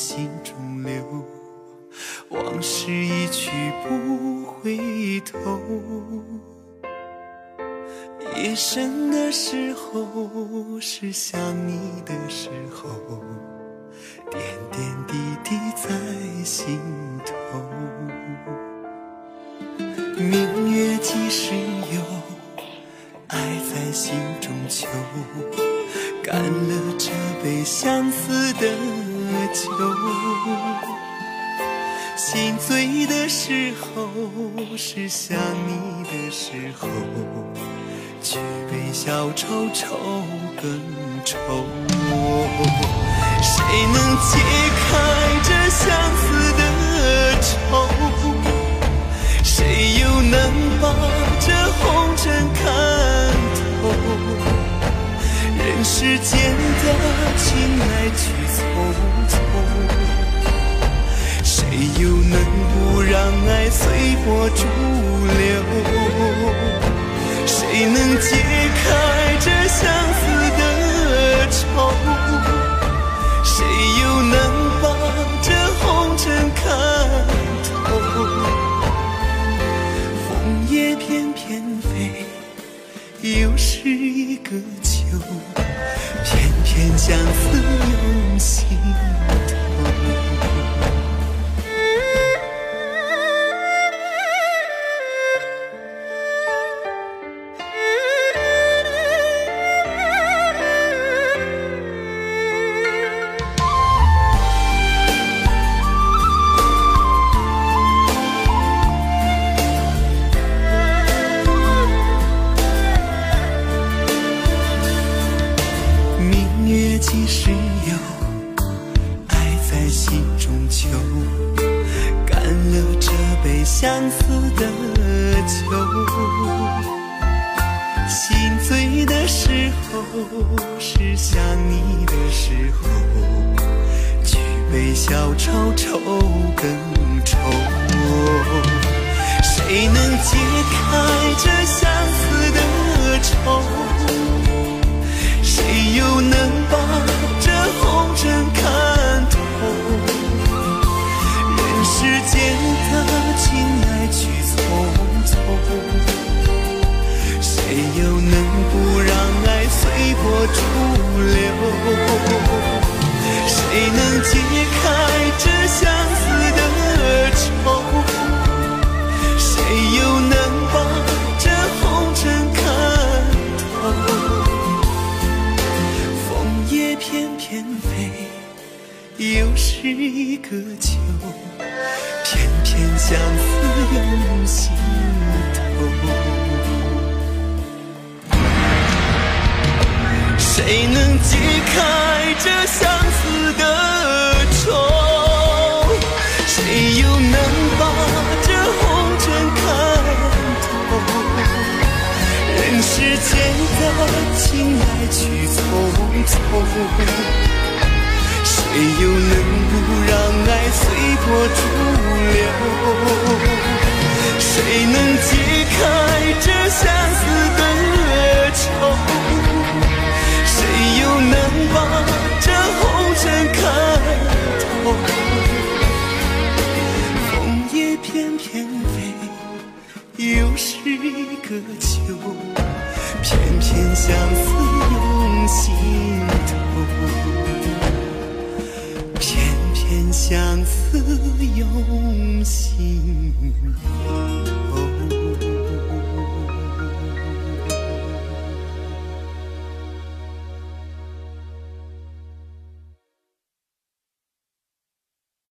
心中留往事一去不回头，夜深的时候是想你的时候，点点滴滴在心头。明月几时有？爱在心中求，干了这杯相思的酒。心醉的时候是想你的时候，举杯消愁愁更愁。谁能解开这相思的愁？谁又能把这红尘看透？人世间的情来去随波逐流？谁能解开这相思的愁？谁又能把这红尘看透？枫叶翩翩飞，又是一个秋，片片相思涌心相思的酒，心醉的时候是想你的时候，举杯消愁愁更愁。随波逐流？谁能解开这相思的愁？谁又能把这红尘看透？枫叶翩翩飞，又是一个秋。片片相思世间的情来去匆匆。谁又能不让爱随波逐流？谁能解开这相思的愁？谁又能把这红尘看透？枫叶翩翩飞，又是一个秋，片片相思涌心头片片相思涌心头。